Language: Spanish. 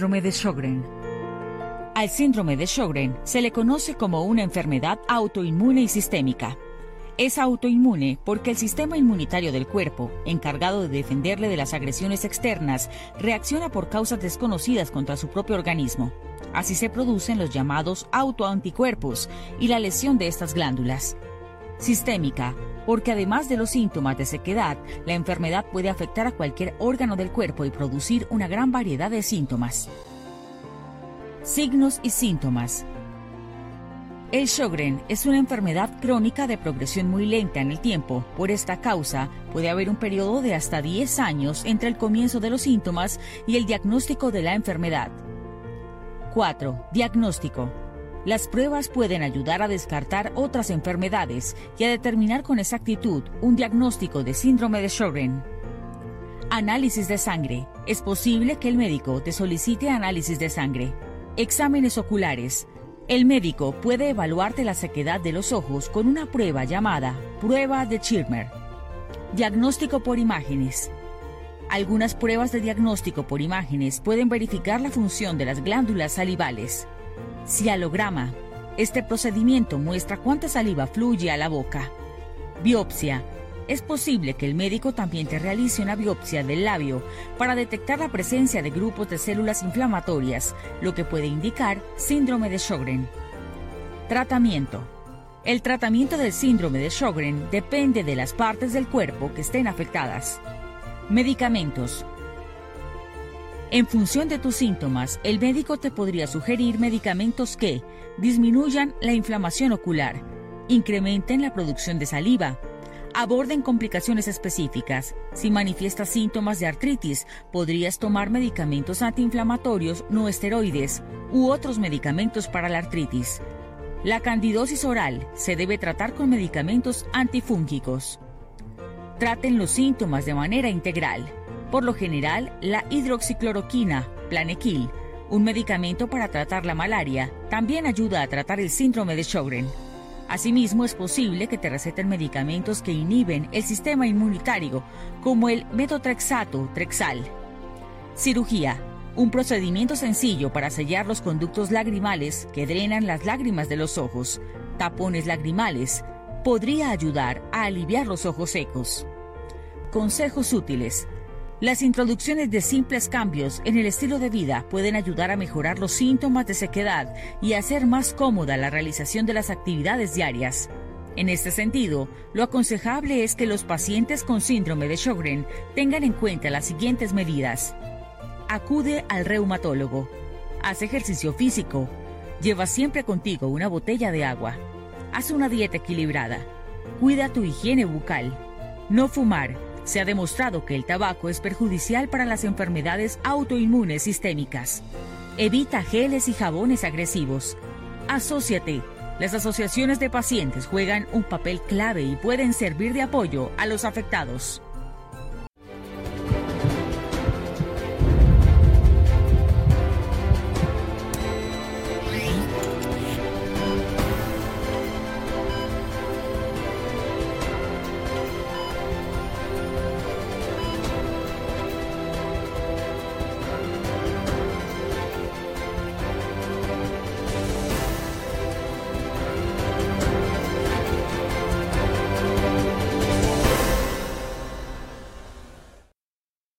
Síndrome de Sjögren al síndrome de Sjögren se le conoce como una enfermedad autoinmune y sistémica. Es autoinmune porque el sistema inmunitario del cuerpo, encargado de defenderle de las agresiones externas, reacciona por causas desconocidas contra su propio organismo. Así se producen los llamados autoanticuerpos y la lesión de estas glándulas. Sistémica, porque además de los síntomas de sequedad, la enfermedad puede afectar a cualquier órgano del cuerpo y producir una gran variedad de síntomas. Signos y síntomas. El Sjogren es una enfermedad crónica de progresión muy lenta en el tiempo. Por esta causa, puede haber un periodo de hasta 10 años entre el comienzo de los síntomas y el diagnóstico de la enfermedad. 4. Diagnóstico. Las pruebas pueden ayudar a descartar otras enfermedades y a determinar con exactitud un diagnóstico de síndrome de Sjogren. Análisis de sangre. Es posible que el médico te solicite análisis de sangre. Exámenes oculares. El médico puede evaluarte la sequedad de los ojos con una prueba llamada prueba de Schirmer. Diagnóstico por imágenes. Algunas pruebas de diagnóstico por imágenes pueden verificar la función de las glándulas salivales. Cialograma. Este procedimiento muestra cuánta saliva fluye a la boca. Biopsia es posible que el médico también te realice una biopsia del labio para detectar la presencia de grupos de células inflamatorias, lo que puede indicar síndrome de Sjögren. Tratamiento. El tratamiento del síndrome de Sjögren depende de las partes del cuerpo que estén afectadas. Medicamentos. En función de tus síntomas, el médico te podría sugerir medicamentos que disminuyan la inflamación ocular, incrementen la producción de saliva, aborden complicaciones específicas. Si manifiestas síntomas de artritis, podrías tomar medicamentos antiinflamatorios no esteroides u otros medicamentos para la artritis. La candidosis oral se debe tratar con medicamentos antifúngicos. Traten los síntomas de manera integral. Por lo general, la hidroxicloroquina, Planequil, un medicamento para tratar la malaria, también ayuda a tratar el síndrome de Sjögren. Asimismo, es posible que te receten medicamentos que inhiben el sistema inmunitario, como el metotrexato Trexal. Cirugía. Un procedimiento sencillo para sellar los conductos lagrimales que drenan las lágrimas de los ojos. Tapones lagrimales. Podría ayudar a aliviar los ojos secos. Consejos útiles. Las introducciones de simples cambios en el estilo de vida pueden ayudar a mejorar los síntomas de sequedad y hacer más cómoda la realización de las actividades diarias. En este sentido, lo aconsejable es que los pacientes con síndrome de Sjögren tengan en cuenta las siguientes medidas. Acude al reumatólogo. Haz ejercicio físico. Lleva siempre contigo una botella de agua. Haz una dieta equilibrada. Cuida tu higiene bucal. No fumar se ha demostrado que el tabaco es perjudicial para las enfermedades autoinmunes sistémicas. Evita geles y jabones agresivos. Asociate. Las asociaciones de pacientes juegan un papel clave y pueden servir de apoyo a los afectados.